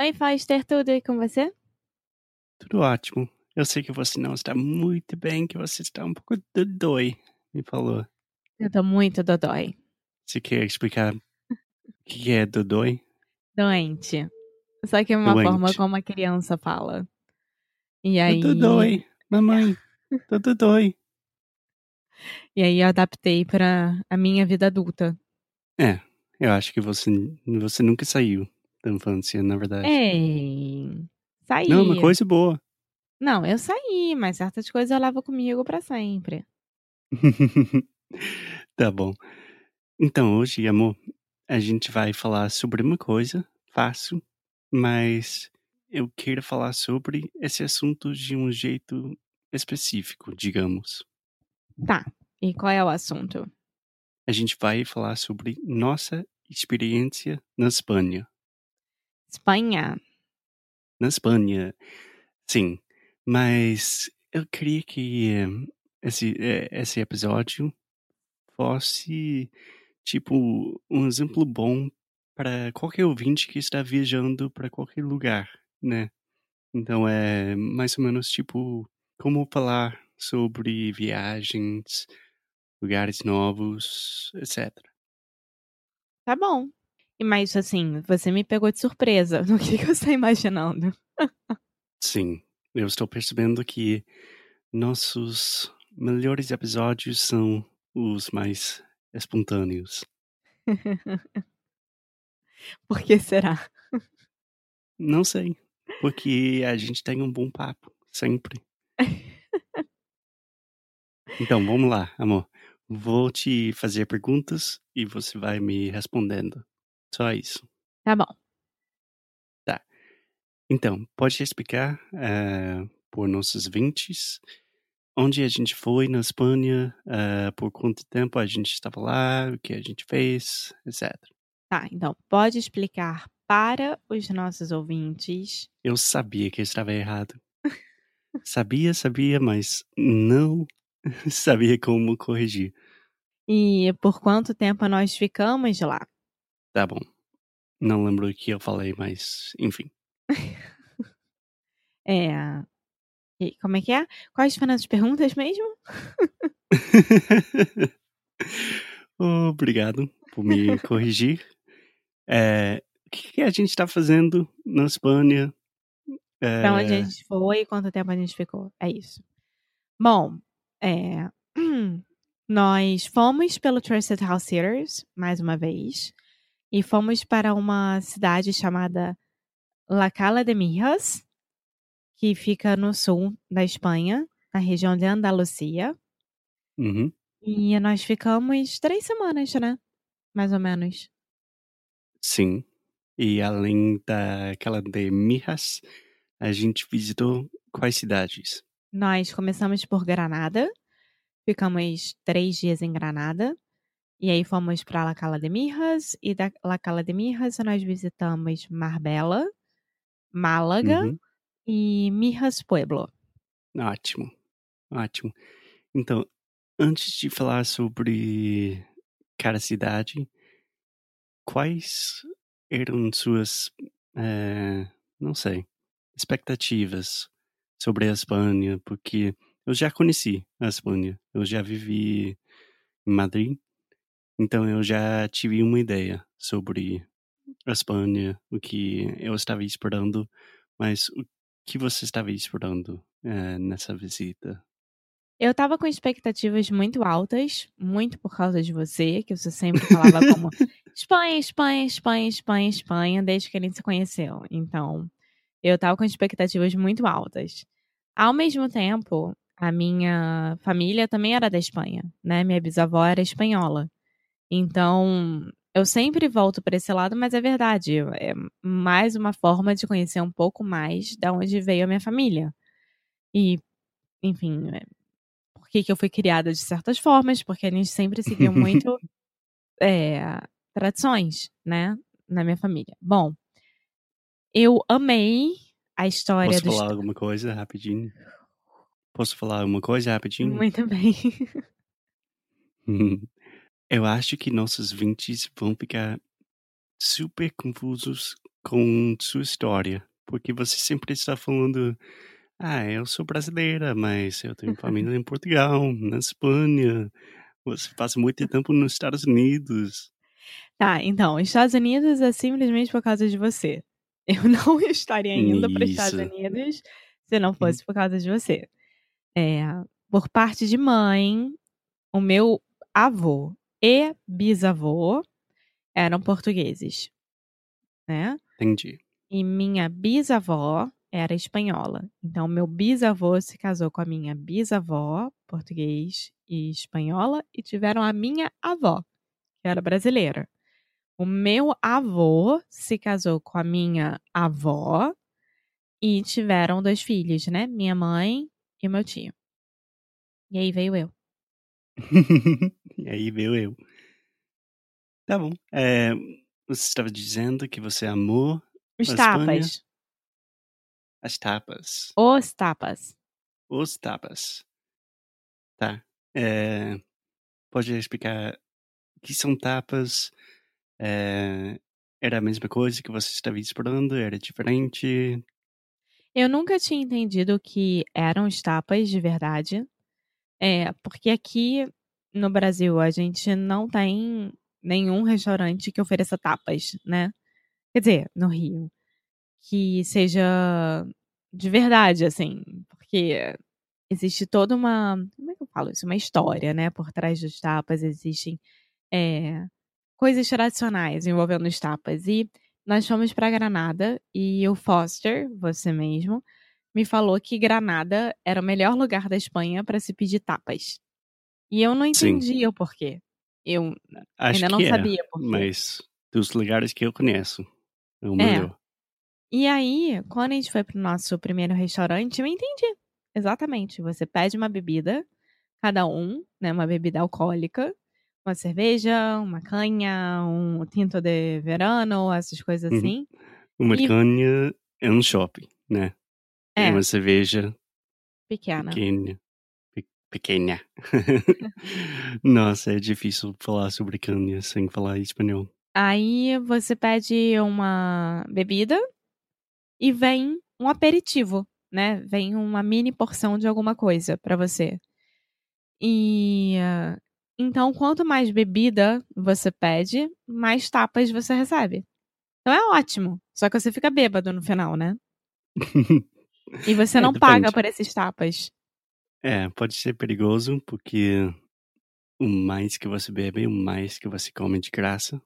Oi, Foster, tudo e com você? Tudo ótimo. Eu sei que você não está muito bem, que você está um pouco dodói, me falou. Eu tô muito dodói. Você quer explicar o que é dodói? Doente. Só que é uma Doente. forma como a criança fala. E aí, Tô dodói. Mamãe, tô dodói. e aí eu adaptei pra a minha vida adulta. É, eu acho que você, você nunca saiu da infância, na verdade. Ei, saí. Não, é uma coisa boa. Não, eu saí, mas certas coisas eu levo comigo pra sempre. tá bom. Então, hoje, amor, a gente vai falar sobre uma coisa fácil, mas eu quero falar sobre esse assunto de um jeito específico, digamos. Tá. E qual é o assunto? A gente vai falar sobre nossa experiência na Espanha. Espanha. Na Espanha, sim. Mas eu queria que esse, eh, esse episódio fosse, tipo, um exemplo bom para qualquer ouvinte que está viajando para qualquer lugar, né? Então é mais ou menos tipo como falar sobre viagens, lugares novos, etc. Tá bom. E mas assim, você me pegou de surpresa. O que, que você tá imaginando? Sim, eu estou percebendo que nossos melhores episódios são os mais espontâneos. Por que será? Não sei, porque a gente tem um bom papo, sempre. Então, vamos lá, amor. Vou te fazer perguntas e você vai me respondendo. Só isso. Tá bom. Então, pode explicar eh, por nossos vintes onde a gente foi na Espanha, eh, por quanto tempo a gente estava lá, o que a gente fez, etc. Tá, então pode explicar para os nossos ouvintes. Eu sabia que eu estava errado. sabia, sabia, mas não sabia como corrigir. E por quanto tempo nós ficamos lá? Tá bom. Não lembro o que eu falei, mas enfim. É. e como é que é? Quais foram as perguntas mesmo? Obrigado por me corrigir. É, o que a gente está fazendo na Espanha? Pra onde a É, gente foi e quanto tempo a gente ficou? É isso. Bom, é. Nós fomos pelo Trusted House Sitters, mais uma vez, e fomos para uma cidade chamada La Cala de Mijas, que fica no sul da Espanha, na região de Andalucia. uhum, E nós ficamos três semanas, né? Mais ou menos. sim. E além daquela de Mijas, a gente visitou quais cidades? Nós começamos por Granada, ficamos três dias em Granada, e aí fomos para La Cala de Mijas, e da La Cala de Mijas nós visitamos Marbella, Málaga Uhum, e Mijas Pueblo. ótimo, ótimo. Então, antes de falar sobre cada cidade, quais eram suas, eh, não sei, expectativas sobre a Espanha? Porque eu já conheci a Espanha, eu já vivi em Madrid, então eu já tive uma ideia sobre a Espanha, o que eu estava esperando, mas o que você estava esperando eh, nessa visita? Eu estava com expectativas muito altas, muito por causa de você, que você sempre falava como Espanha, Espanha, Espanha, Espanha, Espanha, desde que a gente se conheceu. Então, eu estava com expectativas muito altas. Ao mesmo tempo, a minha família também era da Espanha, né? Minha bisavó era espanhola. Então, eu sempre volto para esse lado, mas é verdade, é mais uma forma de conhecer um pouco mais da onde veio a minha família. E, enfim, é, por que, que eu fui criada de certas formas, porque a gente sempre seguiu muito é, tradições, né, na minha família. Bom, eu amei a história Posso falar alguma coisa rapidinho? Posso falar alguma coisa rapidinho? Muito bem. Eu acho que nossos vintes vão ficar super confusos com sua história, porque você sempre está falando, ah, eu sou brasileira, mas eu tenho família em Portugal, na Espanha, você passa muito tempo nos Estados Unidos. Tá, então, Estados Unidos é simplesmente por causa de você. Eu não estaria indo para Estados Isso. Unidos se não Hum. fosse por causa de você. É, por parte de mãe, o meu avô e bisavô eram portugueses, né? Entendi. E minha bisavó era espanhola. Então, meu bisavô se casou com a minha bisavó, português e espanhola, e tiveram a minha avó, que era brasileira. O meu avô se casou com a minha avó e tiveram dois filhos, né? Minha mãe e meu tio. E aí veio eu. e aí veio eu. Tá bom. É, você estava dizendo que você amou Os Espanha? tapas. As tapas. Os tapas. Os tapas. Tá. É, pode explicar o que são tapas? É, era a mesma coisa que você estava esperando? Era diferente? Eu nunca tinha entendido que eram os tapas de verdade. É, porque aqui no Brasil a gente não tem nenhum restaurante que ofereça tapas, né? Quer dizer, no Rio. Que seja de verdade, assim. Porque existe toda uma. Como é que eu falo isso? Uma história, né? Por trás dos tapas. Existem é, coisas tradicionais envolvendo os tapas. E nós fomos para Granada e o Foster, você mesmo, me falou que Granada era o melhor lugar da Espanha para se pedir tapas. E eu não Sim. entendia o porquê. Eu Acho ainda não é, sabia porquê. mas dos lugares que eu conheço, é o É. melhor. E aí, quando a gente foi pro nosso primeiro restaurante, eu entendi. Exatamente. Você pede uma bebida, cada um, né? Uma bebida alcoólica, uma cerveja, uma canha, um tinto de verano, essas coisas Uhum. assim. Uma E- canha é um shopping, né? É, E uma cerveja pequena. pequena. Pe- Pequena. Nossa, é difícil falar sobre canha sem falar espanhol. Aí você pede uma bebida e vem um aperitivo, né? Vem uma mini porção de alguma coisa pra você. E então, quanto mais bebida você pede, mais tapas você recebe. Então é ótimo. Só que você fica bêbado no final, né? E você É, não paga por esses tapas. É, pode ser perigoso, porque o mais que você bebe, o mais que você come de graça.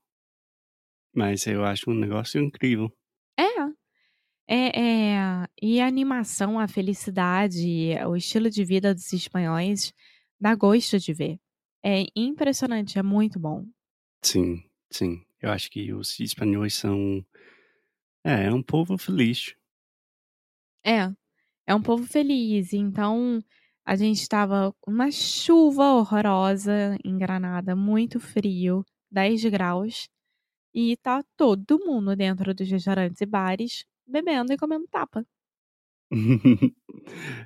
Mas eu acho um negócio incrível. É. É, é, e a animação, a felicidade, o estilo de vida dos espanhóis dá gosto de ver. É impressionante, é muito bom. Sim, sim. Eu acho que os espanhóis são. É, é um povo feliz. É, é um povo feliz. Então, a gente estava com uma chuva horrorosa em Granada, muito frio, 10 graus. E tá todo mundo dentro dos restaurantes e bares bebendo e comendo tapa.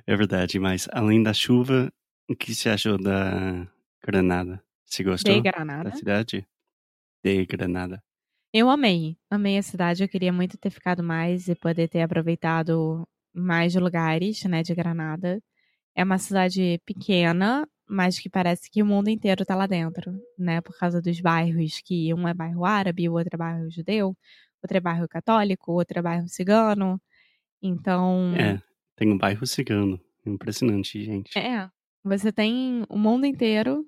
é verdade, mas além da chuva, o que você achou da Granada? Você gostou De da Granada. cidade? De Granada. Eu amei, amei a cidade. Eu queria muito ter ficado mais e poder ter aproveitado mais lugares, né, de Granada. É uma cidade pequena, mas que parece que o mundo inteiro tá lá dentro, né, por causa dos bairros, que um é bairro árabe, o outro é bairro judeu, outro é bairro católico, outro é bairro cigano. Então, É, tem um bairro cigano. Impressionante, gente. é. Você tem o mundo inteiro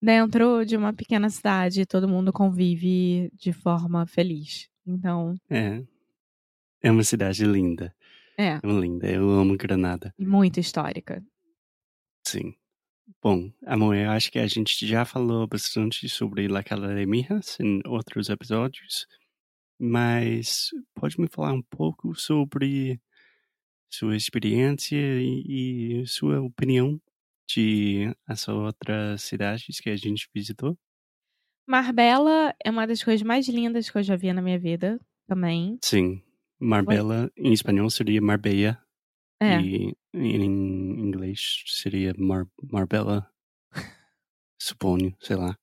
dentro de uma pequena cidade e todo mundo convive de forma feliz. Então, É. É uma cidade linda. É, linda. Eu amo Granada. muito histórica. Sim. Bom, amor, eu acho que a gente já falou bastante sobre La Casa de Mijas em outros episódios, mas pode me falar um pouco sobre sua experiência e, e sua opinião de as outras cidades que a gente visitou? Marbella é uma das coisas mais lindas que eu já vi na minha vida também. Sim. Marbella, em espanhol, seria Marbella. É, E em inglês seria Mar Marbella. Suponho, sei lá.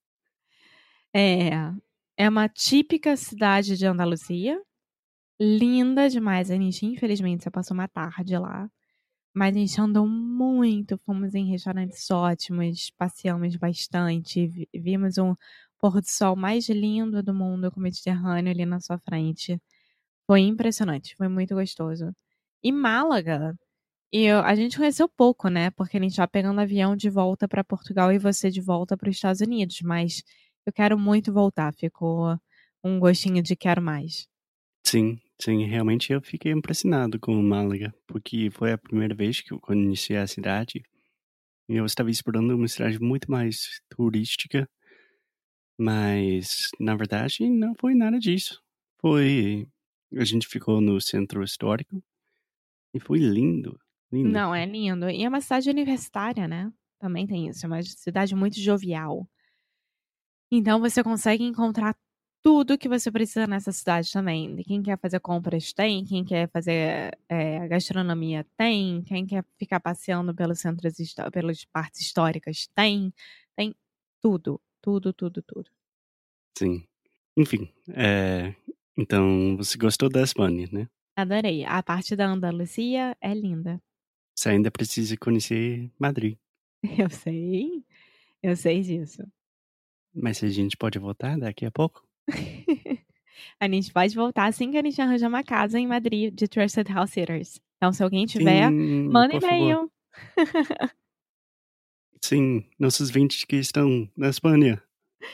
é, é uma típica cidade de Andaluzia. Linda demais. A gente, infelizmente, só passou uma tarde lá. Mas a gente andou muito, fomos em restaurantes ótimos, passeamos bastante, vi- vimos um pôr do sol mais lindo do mundo com o Mediterrâneo ali na sua frente. Foi impressionante, foi muito gostoso. E Málaga, e eu- a gente conheceu pouco, né? Porque a gente tá pegando avião de volta para Portugal e você de volta para os Estados Unidos. Mas eu quero muito voltar, ficou um gostinho de quero mais. Sim, sim, realmente eu fiquei impressionado com Málaga, porque foi a primeira vez que eu conheci a cidade. Eu estava esperando uma cidade muito mais turística, mas na verdade não foi nada disso. Foi. A gente ficou no centro histórico e foi lindo, lindo. Não, é lindo. E é uma cidade universitária, né? Também tem isso. É uma cidade muito jovial. Então você consegue encontrar tudo que você precisa nessa cidade também. Quem quer fazer compras tem, quem quer fazer é, gastronomia tem, quem quer ficar passeando pelos centros, pelas partes históricas tem. Tem tudo, tudo, tudo, tudo. Sim. Enfim, é, então você gostou da Espanha, né? Adorei. A parte da Andaluzia é linda. Você ainda precisa conhecer Madrid. Eu sei, eu sei disso. Mas a gente pode voltar daqui a pouco? a gente pode voltar assim que a gente arranjar uma casa em Madrid de Trusted House Sitters. Então, se alguém tiver, Sim, manda e-mail. Sim, nossos 20 que estão na Espanha.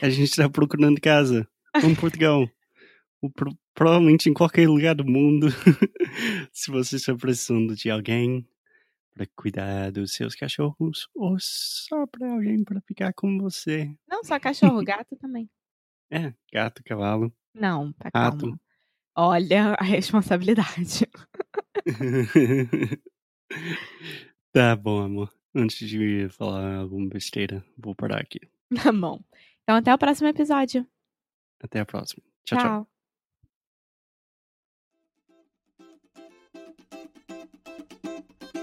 A gente está procurando casa. Em Portugal. Pro- provavelmente em qualquer lugar do mundo. Se você está precisando de alguém para cuidar dos seus cachorros ou só para alguém para ficar com você. Não só cachorro, gato também. É, gato, cavalo. Não, tá Rato. calma. Olha a responsabilidade. tá bom, amor. Antes de falar alguma besteira, vou parar aqui. Tá bom. Então, até o próximo episódio. Até a próxima. Tchau, tchau. tchau.